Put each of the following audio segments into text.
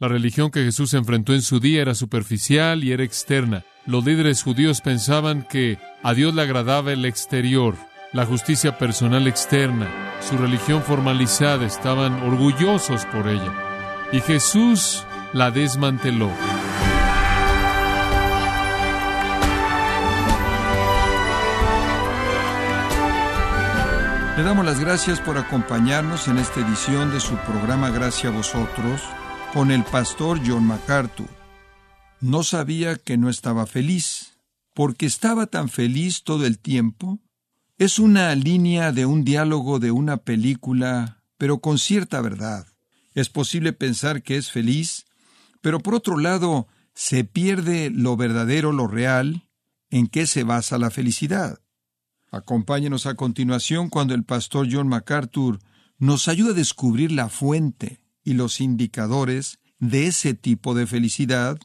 La religión que Jesús enfrentó en su día era superficial y era externa. Los líderes judíos pensaban que a Dios le agradaba el exterior, la justicia personal externa, su religión formalizada, estaban orgullosos por ella. Y Jesús la desmanteló. Le damos las gracias por acompañarnos en esta edición de su programa Gracias a vosotros con el pastor John MacArthur. No sabía que no estaba feliz, porque estaba tan feliz todo el tiempo. Es una línea de un diálogo de una película, pero con cierta verdad. Es posible pensar que es feliz, pero por otro lado, se pierde lo verdadero, lo real, en qué se basa la felicidad. Acompáñenos a continuación cuando el pastor John MacArthur nos ayuda a descubrir la fuente y los indicadores de ese tipo de felicidad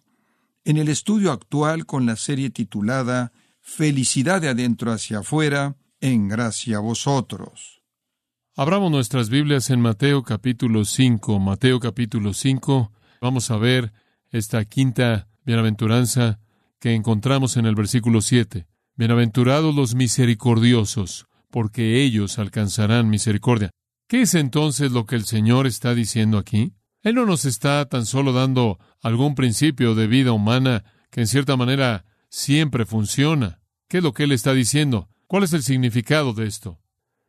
en el estudio actual con la serie titulada Felicidad de adentro hacia afuera, en gracia a vosotros. Abramos nuestras Biblias en Mateo capítulo 5. Mateo capítulo 5. Vamos a ver esta quinta bienaventuranza que encontramos en el versículo 7. Bienaventurados los misericordiosos, porque ellos alcanzarán misericordia. ¿Qué es entonces lo que el Señor está diciendo aquí? Él no nos está tan solo dando algún principio de vida humana que en cierta manera siempre funciona. ¿Qué es lo que Él está diciendo? ¿Cuál es el significado de esto?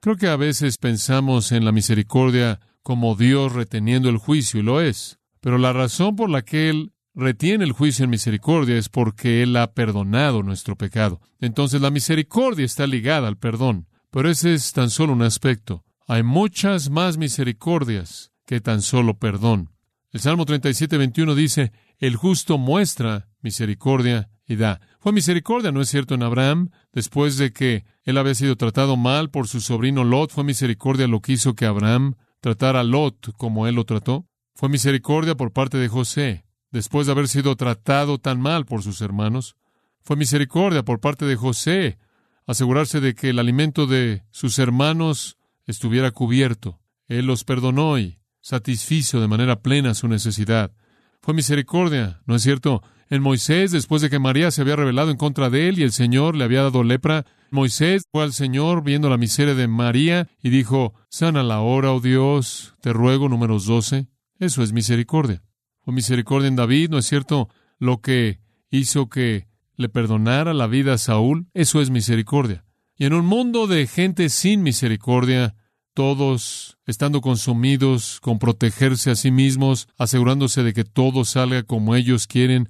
Creo que a veces pensamos en la misericordia como Dios reteniendo el juicio, y lo es. Pero la razón por la que Él retiene el juicio en misericordia es porque Él ha perdonado nuestro pecado. Entonces la misericordia está ligada al perdón, pero ese es tan solo un aspecto. Hay muchas más misericordias que tan solo perdón. El Salmo 37, 21 dice, el justo muestra misericordia y da. Fue misericordia, ¿no es cierto?, en Abraham, después de que él había sido tratado mal por su sobrino Lot, fue misericordia lo que hizo que Abraham tratara a Lot como él lo trató. Fue misericordia por parte de José, después de haber sido tratado tan mal por sus hermanos. Fue misericordia por parte de José asegurarse de que el alimento de sus hermanos estuviera cubierto. Él los perdonó y satisfizo de manera plena su necesidad. Fue misericordia, ¿no es cierto? En Moisés, después de que María se había rebelado en contra de él y el Señor le había dado lepra, Moisés fue al Señor viendo la miseria de María y dijo, Sana la hora, oh Dios, te ruego, números 12. Eso es misericordia. Fue misericordia en David, ¿no es cierto? Lo que hizo que le perdonara la vida a Saúl, eso es misericordia. Y en un mundo de gente sin misericordia, todos estando consumidos con protegerse a sí mismos, asegurándose de que todo salga como ellos quieren,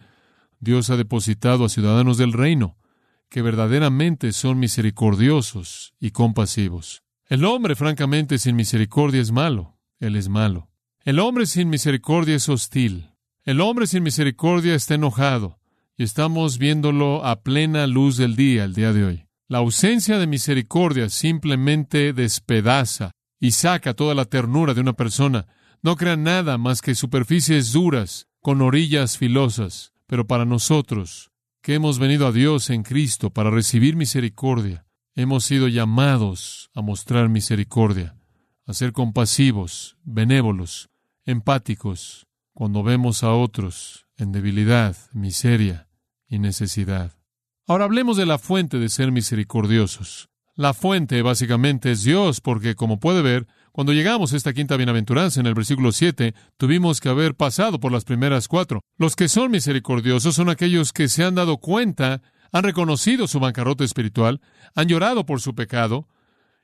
Dios ha depositado a ciudadanos del reino que verdaderamente son misericordiosos y compasivos. El hombre, francamente, sin misericordia es malo. Él es malo. El hombre sin misericordia es hostil. El hombre sin misericordia está enojado, y estamos viéndolo a plena luz del día el día de hoy. La ausencia de misericordia simplemente despedaza y saca toda la ternura de una persona. No crea nada más que superficies duras, con orillas filosas. Pero para nosotros, que hemos venido a Dios en Cristo para recibir misericordia, hemos sido llamados a mostrar misericordia, a ser compasivos, benévolos, empáticos cuando vemos a otros en debilidad, miseria y necesidad. Ahora hablemos de la fuente de ser misericordiosos. La fuente básicamente es Dios, porque como puede ver, cuando llegamos a esta quinta bienaventuranza en el versículo 7, tuvimos que haber pasado por las primeras cuatro. Los que son misericordiosos son aquellos que se han dado cuenta, han reconocido su bancarrota espiritual, han llorado por su pecado,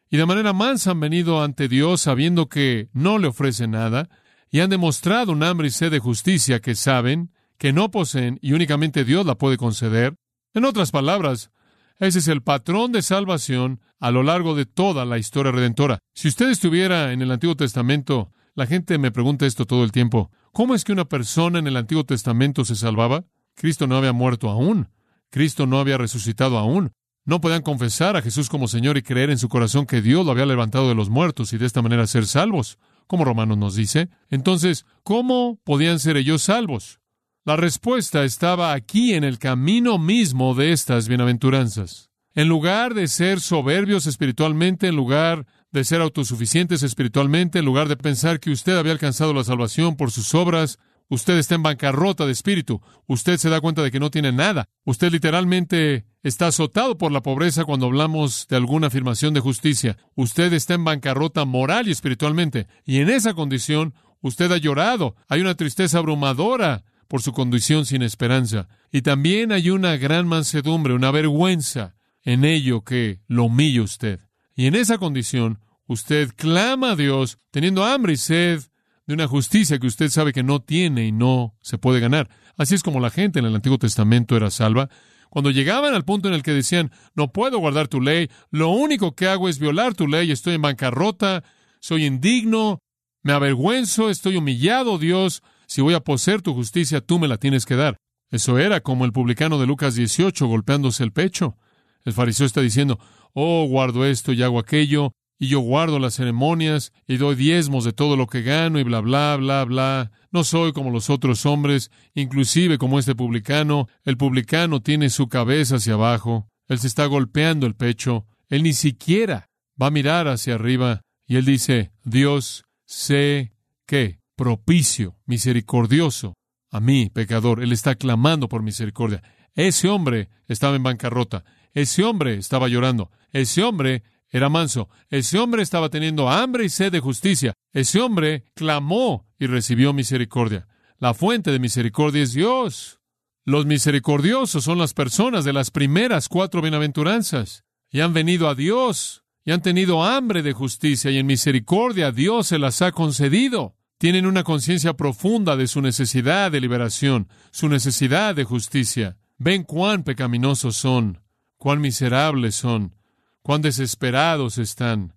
y de manera mansa han venido ante Dios sabiendo que no le ofrece nada, y han demostrado un hambre y sed de justicia que saben que no poseen y únicamente Dios la puede conceder. En otras palabras, ese es el patrón de salvación a lo largo de toda la historia redentora. Si usted estuviera en el Antiguo Testamento, la gente me pregunta esto todo el tiempo. ¿Cómo es que una persona en el Antiguo Testamento se salvaba? Cristo no había muerto aún. Cristo no había resucitado aún. No podían confesar a Jesús como Señor y creer en su corazón que Dios lo había levantado de los muertos y de esta manera ser salvos como Romanos nos dice. Entonces, ¿cómo podían ser ellos salvos? La respuesta estaba aquí en el camino mismo de estas bienaventuranzas. En lugar de ser soberbios espiritualmente, en lugar de ser autosuficientes espiritualmente, en lugar de pensar que usted había alcanzado la salvación por sus obras, Usted está en bancarrota de espíritu. Usted se da cuenta de que no tiene nada. Usted literalmente está azotado por la pobreza cuando hablamos de alguna afirmación de justicia. Usted está en bancarrota moral y espiritualmente. Y en esa condición, usted ha llorado. Hay una tristeza abrumadora por su condición sin esperanza. Y también hay una gran mansedumbre, una vergüenza en ello que lo humilla usted. Y en esa condición, usted clama a Dios teniendo hambre y sed de una justicia que usted sabe que no tiene y no se puede ganar. Así es como la gente en el Antiguo Testamento era salva. Cuando llegaban al punto en el que decían, no puedo guardar tu ley, lo único que hago es violar tu ley, estoy en bancarrota, soy indigno, me avergüenzo, estoy humillado, Dios, si voy a poseer tu justicia, tú me la tienes que dar. Eso era como el publicano de Lucas 18 golpeándose el pecho. El fariseo está diciendo, oh, guardo esto y hago aquello, y yo guardo las ceremonias y doy diezmos de todo lo que gano y bla, bla, bla, bla. No soy como los otros hombres, inclusive como este publicano. El publicano tiene su cabeza hacia abajo. Él se está golpeando el pecho. Él ni siquiera va a mirar hacia arriba. Y él dice, Dios, sé que propicio, misericordioso a mí, pecador. Él está clamando por misericordia. Ese hombre estaba en bancarrota. Ese hombre estaba llorando. Ese hombre era manso. Ese hombre estaba teniendo hambre y sed de justicia. Ese hombre clamó y recibió misericordia. La fuente de misericordia es Dios. Los misericordiosos son las personas de las primeras cuatro bienaventuranzas. Y han venido a Dios. Y han tenido hambre de justicia. Y en misericordia Dios se las ha concedido. Tienen una conciencia profunda de su necesidad de liberación, su necesidad de justicia. Ven cuán pecaminosos son, cuán miserables son cuán desesperados están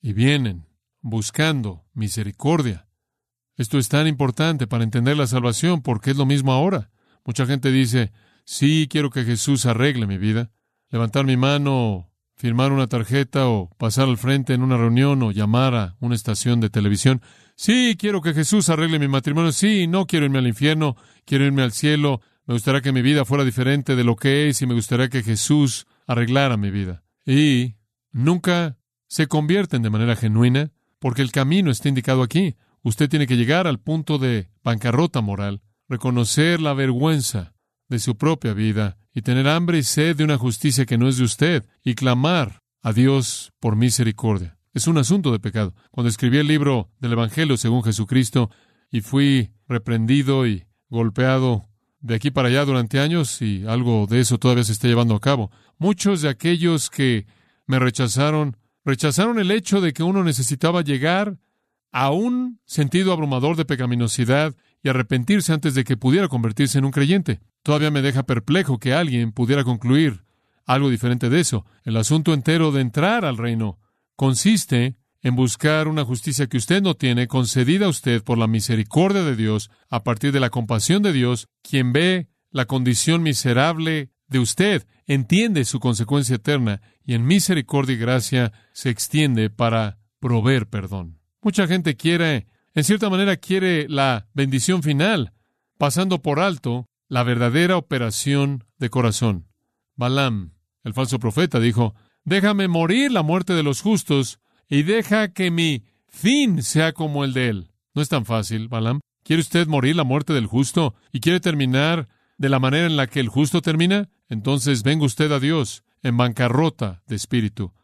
y vienen buscando misericordia. Esto es tan importante para entender la salvación porque es lo mismo ahora. Mucha gente dice, sí, quiero que Jesús arregle mi vida. Levantar mi mano, firmar una tarjeta o pasar al frente en una reunión o llamar a una estación de televisión. Sí, quiero que Jesús arregle mi matrimonio. Sí, no quiero irme al infierno, quiero irme al cielo. Me gustaría que mi vida fuera diferente de lo que es y me gustaría que Jesús arreglara mi vida y nunca se convierten de manera genuina porque el camino está indicado aquí. Usted tiene que llegar al punto de bancarrota moral, reconocer la vergüenza de su propia vida y tener hambre y sed de una justicia que no es de usted y clamar a Dios por misericordia. Es un asunto de pecado. Cuando escribí el libro del Evangelio según Jesucristo y fui reprendido y golpeado de aquí para allá durante años y algo de eso todavía se está llevando a cabo. Muchos de aquellos que me rechazaron, rechazaron el hecho de que uno necesitaba llegar a un sentido abrumador de pecaminosidad y arrepentirse antes de que pudiera convertirse en un creyente. Todavía me deja perplejo que alguien pudiera concluir algo diferente de eso. El asunto entero de entrar al reino consiste en buscar una justicia que usted no tiene, concedida a usted por la misericordia de Dios, a partir de la compasión de Dios, quien ve la condición miserable de usted, entiende su consecuencia eterna y en misericordia y gracia se extiende para proveer perdón. Mucha gente quiere, en cierta manera quiere la bendición final, pasando por alto la verdadera operación de corazón. Balaam, el falso profeta, dijo, Déjame morir la muerte de los justos y deja que mi fin sea como el de él. No es tan fácil, Balaam. ¿Quiere usted morir la muerte del justo y quiere terminar de la manera en la que el justo termina? Entonces venga usted a Dios en bancarrota de espíritu,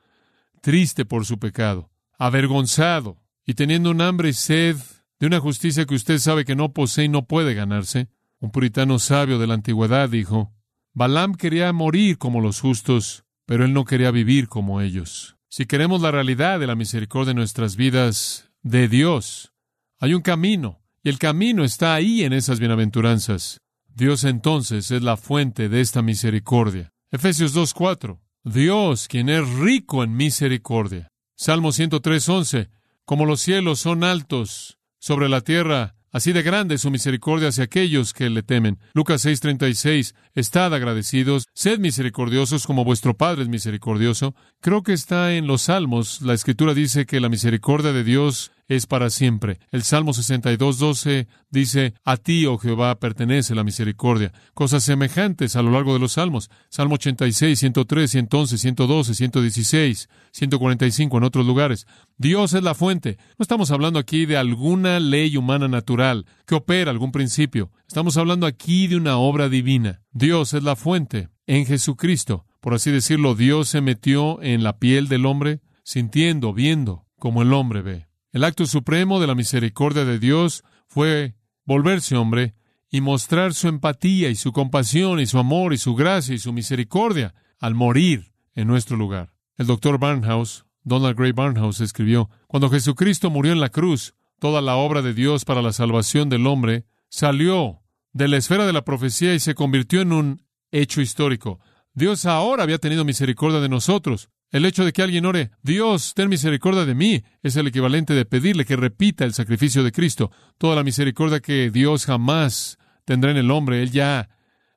triste por su pecado, avergonzado y teniendo un hambre y sed de una justicia que usted sabe que no posee y no puede ganarse. Un puritano sabio de la antigüedad dijo, Balaam quería morir como los justos, pero él no quería vivir como ellos. Si queremos la realidad de la misericordia en nuestras vidas de Dios, hay un camino, y el camino está ahí en esas bienaventuranzas. Dios entonces es la fuente de esta misericordia. Efesios 2.4. Dios, quien es rico en misericordia. Salmo 103.11. Como los cielos son altos sobre la tierra, Así de grande es su misericordia hacia aquellos que le temen. Lucas 6:36. Estad agradecidos, sed misericordiosos como vuestro Padre es misericordioso. Creo que está en los Salmos. La Escritura dice que la misericordia de Dios es para siempre. El Salmo 62, 12 dice, a ti, oh Jehová, pertenece la misericordia. Cosas semejantes a lo largo de los Salmos. Salmo 86, 103, 111, 112, 116, 145 en otros lugares. Dios es la fuente. No estamos hablando aquí de alguna ley humana natural que opera algún principio. Estamos hablando aquí de una obra divina. Dios es la fuente. En Jesucristo, por así decirlo, Dios se metió en la piel del hombre, sintiendo, viendo, como el hombre ve. El acto supremo de la misericordia de Dios fue volverse hombre y mostrar su empatía y su compasión y su amor y su gracia y su misericordia al morir en nuestro lugar. El doctor Barnhouse, Donald Gray Barnhouse, escribió, Cuando Jesucristo murió en la cruz, toda la obra de Dios para la salvación del hombre salió de la esfera de la profecía y se convirtió en un hecho histórico. Dios ahora había tenido misericordia de nosotros. El hecho de que alguien ore, Dios, ten misericordia de mí, es el equivalente de pedirle que repita el sacrificio de Cristo. Toda la misericordia que Dios jamás tendrá en el hombre, Él ya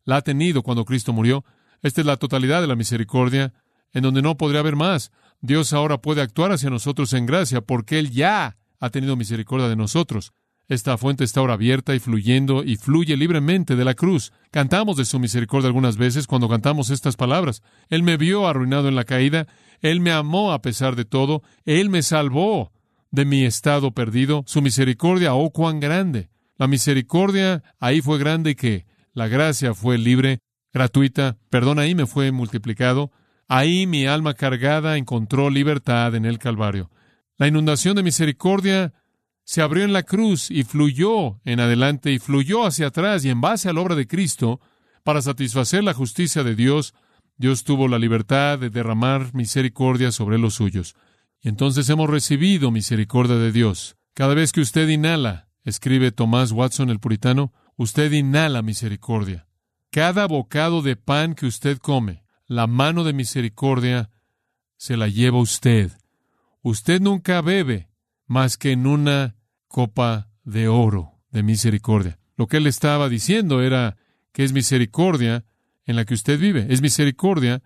la ha tenido cuando Cristo murió. Esta es la totalidad de la misericordia, en donde no podría haber más. Dios ahora puede actuar hacia nosotros en gracia porque Él ya ha tenido misericordia de nosotros. Esta fuente está ahora abierta y fluyendo y fluye libremente de la cruz. Cantamos de su misericordia algunas veces cuando cantamos estas palabras. Él me vio arruinado en la caída, Él me amó a pesar de todo, Él me salvó de mi estado perdido. Su misericordia, oh cuán grande. La misericordia ahí fue grande que la gracia fue libre, gratuita, perdón ahí me fue multiplicado. Ahí mi alma cargada encontró libertad en el Calvario. La inundación de misericordia se abrió en la cruz y fluyó en adelante y fluyó hacia atrás y en base a la obra de Cristo, para satisfacer la justicia de Dios, Dios tuvo la libertad de derramar misericordia sobre los suyos. Y entonces hemos recibido misericordia de Dios. Cada vez que usted inhala, escribe Tomás Watson el puritano, usted inhala misericordia. Cada bocado de pan que usted come, la mano de misericordia se la lleva usted. Usted nunca bebe más que en una copa de oro de misericordia. Lo que él estaba diciendo era que es misericordia en la que usted vive, es misericordia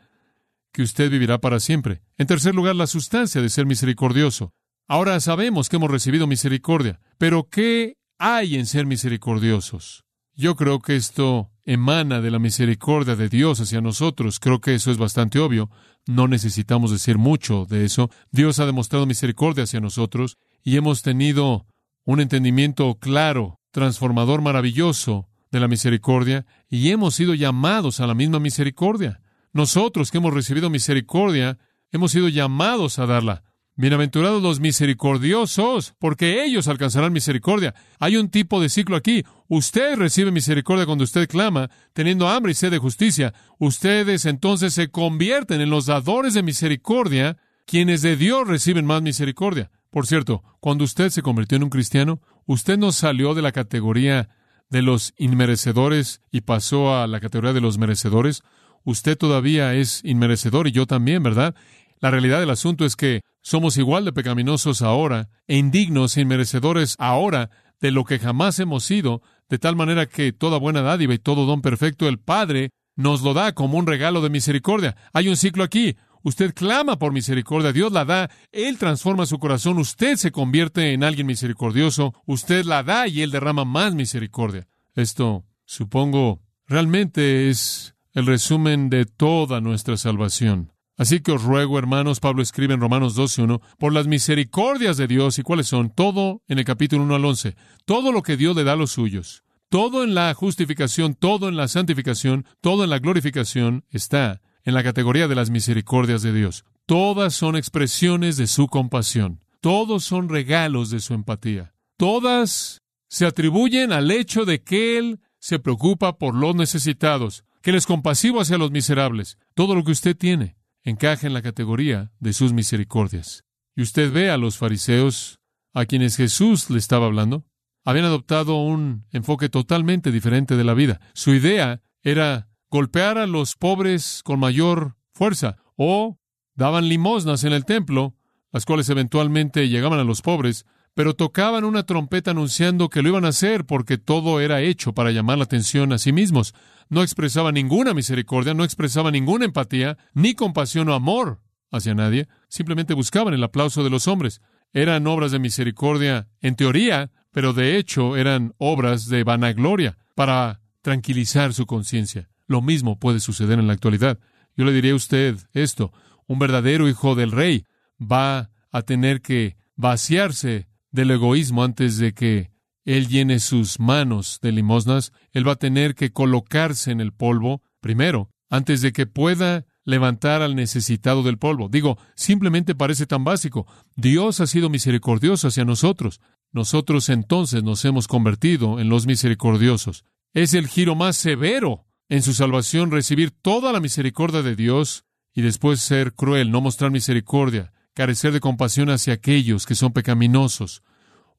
que usted vivirá para siempre. En tercer lugar, la sustancia de ser misericordioso. Ahora sabemos que hemos recibido misericordia, pero ¿qué hay en ser misericordiosos? Yo creo que esto emana de la misericordia de Dios hacia nosotros. Creo que eso es bastante obvio. No necesitamos decir mucho de eso. Dios ha demostrado misericordia hacia nosotros y hemos tenido un entendimiento claro, transformador, maravilloso de la misericordia, y hemos sido llamados a la misma misericordia. Nosotros que hemos recibido misericordia, hemos sido llamados a darla. Bienaventurados los misericordiosos, porque ellos alcanzarán misericordia. Hay un tipo de ciclo aquí. Usted recibe misericordia cuando usted clama, teniendo hambre y sed de justicia. Ustedes entonces se convierten en los dadores de misericordia, quienes de Dios reciben más misericordia. Por cierto, cuando usted se convirtió en un cristiano, usted no salió de la categoría de los inmerecedores y pasó a la categoría de los merecedores. Usted todavía es inmerecedor y yo también, ¿verdad? La realidad del asunto es que somos igual de pecaminosos ahora e indignos e inmerecedores ahora de lo que jamás hemos sido, de tal manera que toda buena dádiva y todo don perfecto el Padre nos lo da como un regalo de misericordia. Hay un ciclo aquí. Usted clama por misericordia, Dios la da, Él transforma su corazón, usted se convierte en alguien misericordioso, usted la da y Él derrama más misericordia. Esto, supongo, realmente es el resumen de toda nuestra salvación. Así que os ruego, hermanos, Pablo escribe en Romanos 12.1, por las misericordias de Dios, ¿y cuáles son? Todo en el capítulo 1 al 11, todo lo que Dios le da a los suyos, todo en la justificación, todo en la santificación, todo en la glorificación está en la categoría de las misericordias de Dios. Todas son expresiones de su compasión. Todos son regalos de su empatía. Todas se atribuyen al hecho de que Él se preocupa por los necesitados, que Él es compasivo hacia los miserables. Todo lo que usted tiene encaja en la categoría de sus misericordias. Y usted ve a los fariseos a quienes Jesús le estaba hablando, habían adoptado un enfoque totalmente diferente de la vida. Su idea era golpear a los pobres con mayor fuerza, o daban limosnas en el templo, las cuales eventualmente llegaban a los pobres, pero tocaban una trompeta anunciando que lo iban a hacer porque todo era hecho para llamar la atención a sí mismos. No expresaban ninguna misericordia, no expresaban ninguna empatía, ni compasión o amor hacia nadie, simplemente buscaban el aplauso de los hombres. eran obras de misericordia en teoría, pero de hecho eran obras de vanagloria para tranquilizar su conciencia. Lo mismo puede suceder en la actualidad. Yo le diría a usted esto, un verdadero hijo del rey va a tener que vaciarse del egoísmo antes de que él llene sus manos de limosnas, él va a tener que colocarse en el polvo primero, antes de que pueda levantar al necesitado del polvo. Digo, simplemente parece tan básico. Dios ha sido misericordioso hacia nosotros. Nosotros entonces nos hemos convertido en los misericordiosos. Es el giro más severo en su salvación recibir toda la misericordia de Dios y después ser cruel, no mostrar misericordia, carecer de compasión hacia aquellos que son pecaminosos,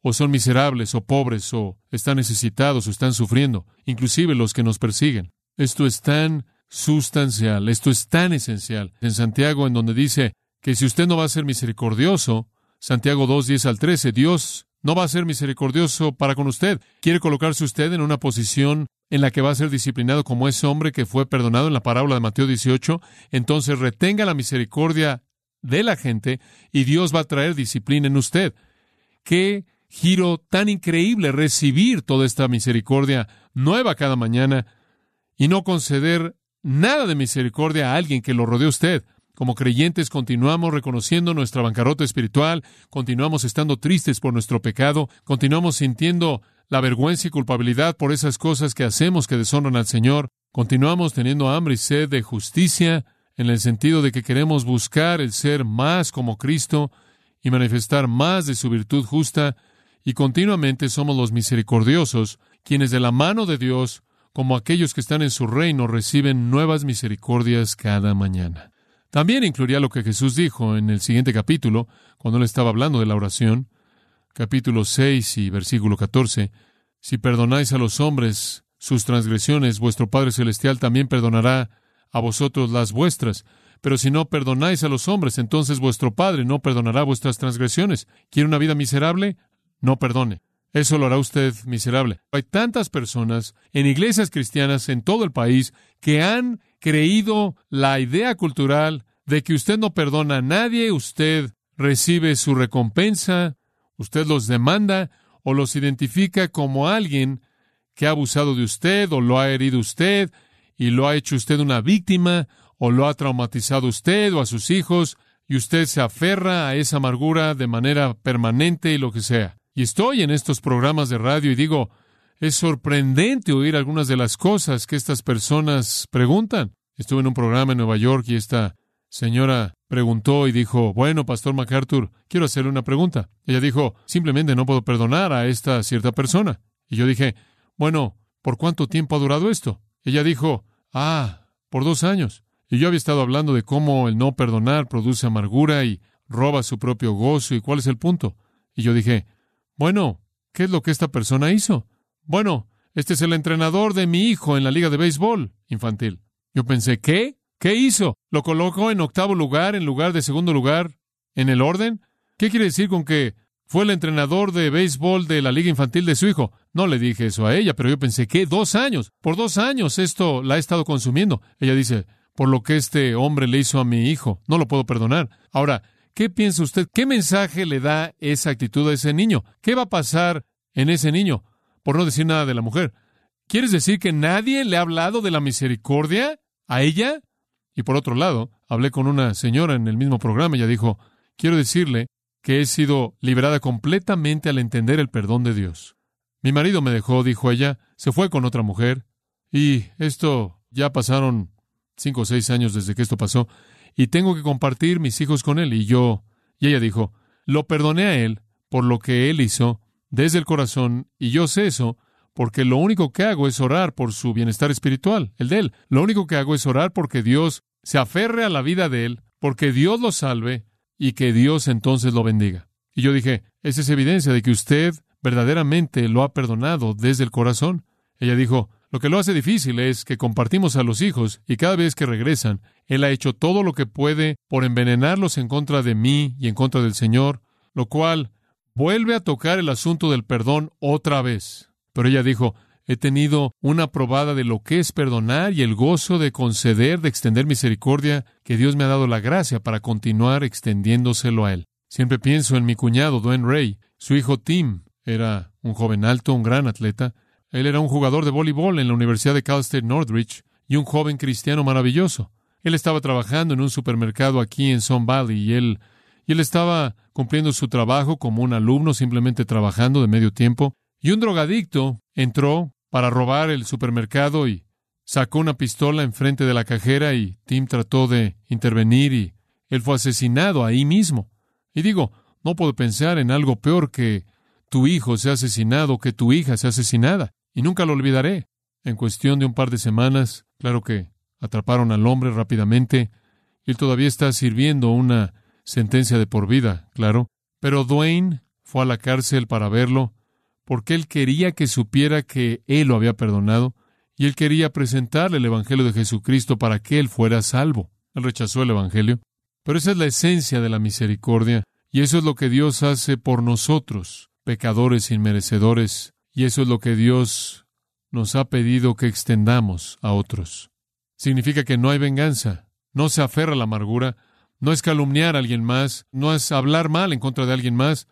o son miserables, o pobres, o están necesitados, o están sufriendo, inclusive los que nos persiguen. Esto es tan sustancial, esto es tan esencial. En Santiago, en donde dice que si usted no va a ser misericordioso, Santiago 2, 10 al 13, Dios no va a ser misericordioso para con usted. Quiere colocarse usted en una posición en la que va a ser disciplinado como ese hombre que fue perdonado en la parábola de Mateo 18, entonces retenga la misericordia de la gente y Dios va a traer disciplina en usted. Qué giro tan increíble recibir toda esta misericordia nueva cada mañana y no conceder nada de misericordia a alguien que lo rodee usted. Como creyentes continuamos reconociendo nuestra bancarrota espiritual, continuamos estando tristes por nuestro pecado, continuamos sintiendo la vergüenza y culpabilidad por esas cosas que hacemos que deshonran al Señor, continuamos teniendo hambre y sed de justicia, en el sentido de que queremos buscar el ser más como Cristo y manifestar más de su virtud justa, y continuamente somos los misericordiosos, quienes de la mano de Dios, como aquellos que están en su reino, reciben nuevas misericordias cada mañana. También incluiría lo que Jesús dijo en el siguiente capítulo, cuando él estaba hablando de la oración, capítulo 6 y versículo 14, si perdonáis a los hombres sus transgresiones, vuestro Padre Celestial también perdonará a vosotros las vuestras. Pero si no perdonáis a los hombres, entonces vuestro Padre no perdonará vuestras transgresiones. ¿Quiere una vida miserable? No perdone. Eso lo hará usted miserable. Hay tantas personas en iglesias cristianas en todo el país que han creído la idea cultural de que usted no perdona a nadie, usted recibe su recompensa, usted los demanda o los identifica como alguien que ha abusado de usted o lo ha herido usted y lo ha hecho usted una víctima, o lo ha traumatizado usted o a sus hijos, y usted se aferra a esa amargura de manera permanente y lo que sea. Y estoy en estos programas de radio y digo, es sorprendente oír algunas de las cosas que estas personas preguntan. Estuve en un programa en Nueva York y esta señora preguntó y dijo, bueno, Pastor MacArthur, quiero hacerle una pregunta. Ella dijo, simplemente no puedo perdonar a esta cierta persona. Y yo dije, bueno, ¿por cuánto tiempo ha durado esto? Ella dijo, ah, por dos años. Y yo había estado hablando de cómo el no perdonar produce amargura y roba su propio gozo y cuál es el punto. Y yo dije, bueno, ¿qué es lo que esta persona hizo? Bueno, este es el entrenador de mi hijo en la liga de béisbol infantil. Yo pensé, ¿qué? ¿Qué hizo? ¿Lo colocó en octavo lugar en lugar de segundo lugar en el orden? ¿Qué quiere decir con que fue el entrenador de béisbol de la liga infantil de su hijo. No le dije eso a ella, pero yo pensé, ¿qué? Dos años. Por dos años esto la ha estado consumiendo. Ella dice, por lo que este hombre le hizo a mi hijo, no lo puedo perdonar. Ahora, ¿qué piensa usted? ¿Qué mensaje le da esa actitud a ese niño? ¿Qué va a pasar en ese niño? Por no decir nada de la mujer. ¿Quieres decir que nadie le ha hablado de la misericordia a ella? Y por otro lado, hablé con una señora en el mismo programa ella dijo, quiero decirle que he sido liberada completamente al entender el perdón de Dios. Mi marido me dejó, dijo ella, se fue con otra mujer, y esto ya pasaron cinco o seis años desde que esto pasó, y tengo que compartir mis hijos con él, y yo, y ella dijo, lo perdoné a él por lo que él hizo desde el corazón, y yo sé eso, porque lo único que hago es orar por su bienestar espiritual, el de él. Lo único que hago es orar porque Dios se aferre a la vida de él, porque Dios lo salve, y que Dios entonces lo bendiga. Y yo dije, esa es evidencia de que usted verdaderamente lo ha perdonado desde el corazón. Ella dijo, lo que lo hace difícil es que compartimos a los hijos y cada vez que regresan, Él ha hecho todo lo que puede por envenenarlos en contra de mí y en contra del Señor, lo cual vuelve a tocar el asunto del perdón otra vez. Pero ella dijo, he tenido una probada de lo que es perdonar y el gozo de conceder, de extender misericordia, que Dios me ha dado la gracia para continuar extendiéndoselo a Él. Siempre pienso en mi cuñado, Dwayne Ray. Su hijo Tim era un joven alto, un gran atleta. Él era un jugador de voleibol en la Universidad de Cal State Northridge y un joven cristiano maravilloso. Él estaba trabajando en un supermercado aquí en Sun Valley y él, y él estaba cumpliendo su trabajo como un alumno, simplemente trabajando de medio tiempo. Y un drogadicto entró para robar el supermercado y sacó una pistola enfrente de la cajera y Tim trató de intervenir y él fue asesinado ahí mismo. Y digo, no puedo pensar en algo peor que tu hijo sea asesinado, que tu hija sea asesinada. Y nunca lo olvidaré. En cuestión de un par de semanas, claro que atraparon al hombre rápidamente. Él todavía está sirviendo una sentencia de por vida, claro. Pero Dwayne fue a la cárcel para verlo, porque él quería que supiera que él lo había perdonado, y él quería presentarle el Evangelio de Jesucristo para que él fuera salvo. Él rechazó el Evangelio. Pero esa es la esencia de la misericordia, y eso es lo que Dios hace por nosotros, pecadores inmerecedores, y eso es lo que Dios nos ha pedido que extendamos a otros. Significa que no hay venganza, no se aferra a la amargura, no es calumniar a alguien más, no es hablar mal en contra de alguien más,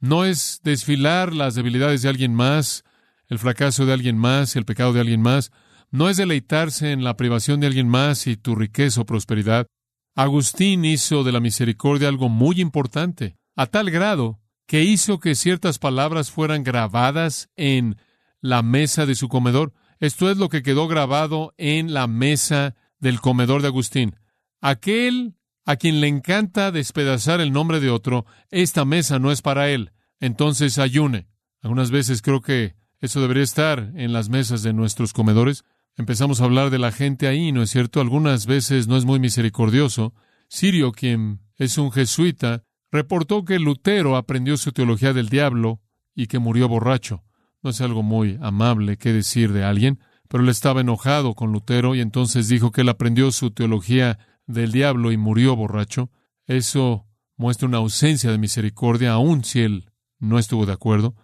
no es desfilar las debilidades de alguien más, el fracaso de alguien más, el pecado de alguien más, no es deleitarse en la privación de alguien más y tu riqueza o prosperidad. Agustín hizo de la misericordia algo muy importante, a tal grado que hizo que ciertas palabras fueran grabadas en la mesa de su comedor. Esto es lo que quedó grabado en la mesa del comedor de Agustín. Aquel a quien le encanta despedazar el nombre de otro, esta mesa no es para él. Entonces ayune. Algunas veces creo que eso debería estar en las mesas de nuestros comedores. Empezamos a hablar de la gente ahí, ¿no es cierto? Algunas veces no es muy misericordioso. Sirio, quien es un jesuita, reportó que Lutero aprendió su teología del diablo y que murió borracho. No es algo muy amable que decir de alguien, pero él estaba enojado con Lutero y entonces dijo que él aprendió su teología del diablo y murió borracho. Eso muestra una ausencia de misericordia, aun si él no estuvo de acuerdo.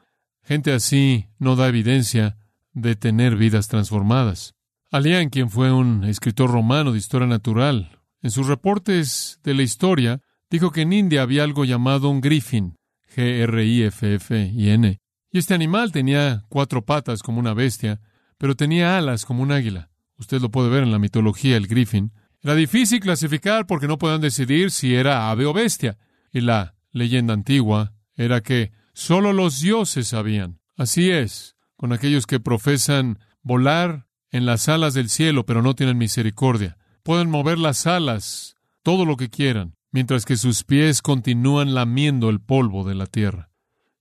Gente así no da evidencia de tener vidas transformadas. Alian, quien fue un escritor romano de historia natural, en sus reportes de la historia, dijo que en India había algo llamado un griffin, G-R-I-F-F-I-N, y este animal tenía cuatro patas como una bestia, pero tenía alas como un águila. Usted lo puede ver en la mitología, el griffin. Era difícil clasificar porque no podían decidir si era ave o bestia, y la leyenda antigua era que solo los dioses sabían. Así es, con aquellos que profesan volar en las alas del cielo, pero no tienen misericordia. Pueden mover las alas, todo lo que quieran, mientras que sus pies continúan lamiendo el polvo de la tierra.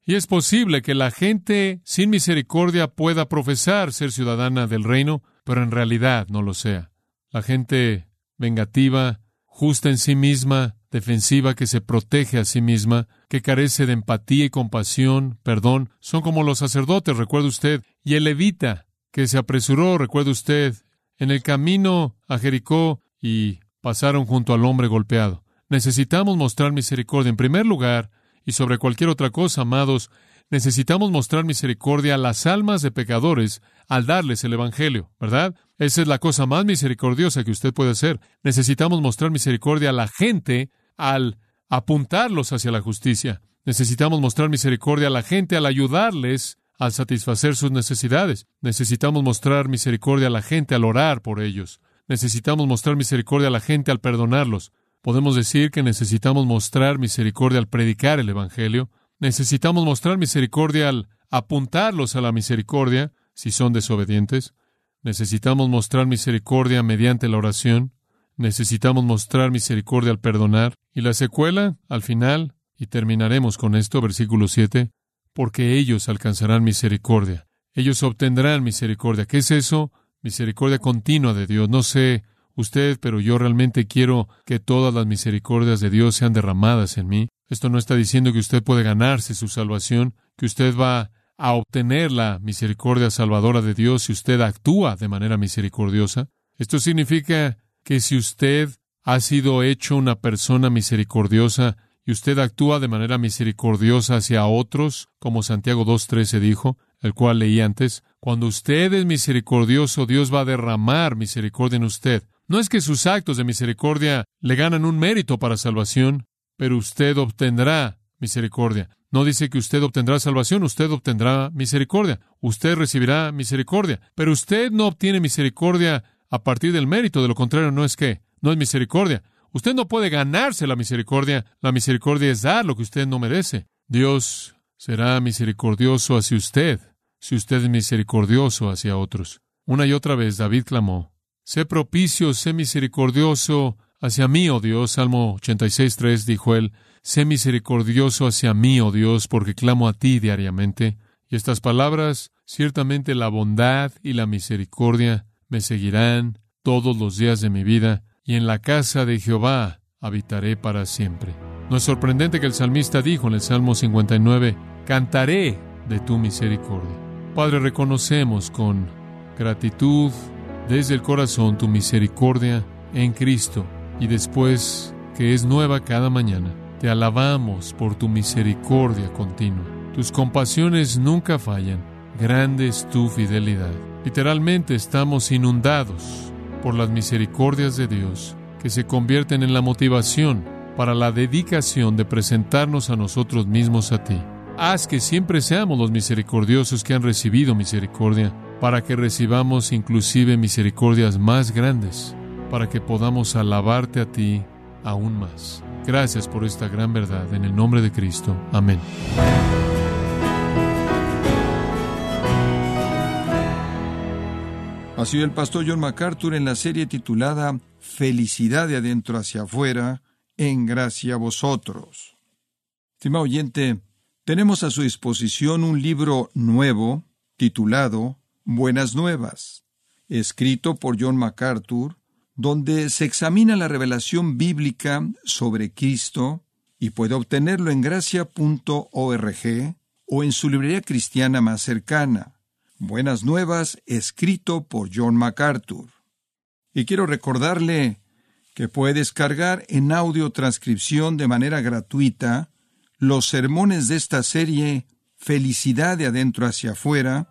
Y es posible que la gente sin misericordia pueda profesar ser ciudadana del reino, pero en realidad no lo sea. La gente vengativa, justa en sí misma, defensiva que se protege a sí misma, que carece de empatía y compasión, perdón, son como los sacerdotes, recuerde usted, y el levita, que se apresuró, recuerde usted, en el camino a Jericó y pasaron junto al hombre golpeado. Necesitamos mostrar misericordia en primer lugar y sobre cualquier otra cosa, amados, necesitamos mostrar misericordia a las almas de pecadores al darles el Evangelio, ¿verdad? Esa es la cosa más misericordiosa que usted puede hacer. Necesitamos mostrar misericordia a la gente al apuntarlos hacia la justicia. Necesitamos mostrar misericordia a la gente al ayudarles al satisfacer sus necesidades. Necesitamos mostrar misericordia a la gente al orar por ellos. Necesitamos mostrar misericordia a la gente al perdonarlos. Podemos decir que necesitamos mostrar misericordia al predicar el Evangelio. Necesitamos mostrar misericordia al apuntarlos a la misericordia si son desobedientes. Necesitamos mostrar misericordia mediante la oración. Necesitamos mostrar misericordia al perdonar. Y la secuela, al final, y terminaremos con esto, versículo 7, porque ellos alcanzarán misericordia. Ellos obtendrán misericordia. ¿Qué es eso? Misericordia continua de Dios. No sé usted, pero yo realmente quiero que todas las misericordias de Dios sean derramadas en mí. Esto no está diciendo que usted puede ganarse su salvación, que usted va a obtener la misericordia salvadora de Dios si usted actúa de manera misericordiosa. Esto significa que si usted ha sido hecho una persona misericordiosa, y usted actúa de manera misericordiosa hacia otros, como Santiago 2.13 dijo, el cual leí antes, cuando usted es misericordioso, Dios va a derramar misericordia en usted. No es que sus actos de misericordia le ganan un mérito para salvación, pero usted obtendrá misericordia. No dice que usted obtendrá salvación, usted obtendrá misericordia. Usted recibirá misericordia, pero usted no obtiene misericordia a partir del mérito, de lo contrario no es que, no es misericordia. Usted no puede ganarse la misericordia, la misericordia es dar lo que usted no merece. Dios será misericordioso hacia usted si usted es misericordioso hacia otros. Una y otra vez David clamó, Sé propicio, sé misericordioso hacia mí, oh Dios. Salmo 86.3 dijo él, Sé misericordioso hacia mí, oh Dios, porque clamo a ti diariamente. Y estas palabras, ciertamente la bondad y la misericordia me seguirán todos los días de mi vida, y en la casa de Jehová habitaré para siempre. No es sorprendente que el salmista dijo en el Salmo 59, Cantaré de tu misericordia. Padre, reconocemos con gratitud desde el corazón tu misericordia en Cristo y después que es nueva cada mañana. Te alabamos por tu misericordia continua. Tus compasiones nunca fallan. Grande es tu fidelidad. Literalmente estamos inundados por las misericordias de Dios que se convierten en la motivación para la dedicación de presentarnos a nosotros mismos a ti. Haz que siempre seamos los misericordiosos que han recibido misericordia, para que recibamos inclusive misericordias más grandes, para que podamos alabarte a ti aún más. Gracias por esta gran verdad. En el nombre de Cristo. Amén. Ha sido el pastor John MacArthur en la serie titulada Felicidad de adentro hacia afuera, en gracia a vosotros. Estimado oyente, tenemos a su disposición un libro nuevo titulado Buenas Nuevas, escrito por John MacArthur donde se examina la revelación bíblica sobre Cristo y puede obtenerlo en gracia.org o en su librería cristiana más cercana. Buenas Nuevas, escrito por John MacArthur. Y quiero recordarle que puede descargar en audio transcripción de manera gratuita los sermones de esta serie Felicidad de adentro hacia afuera,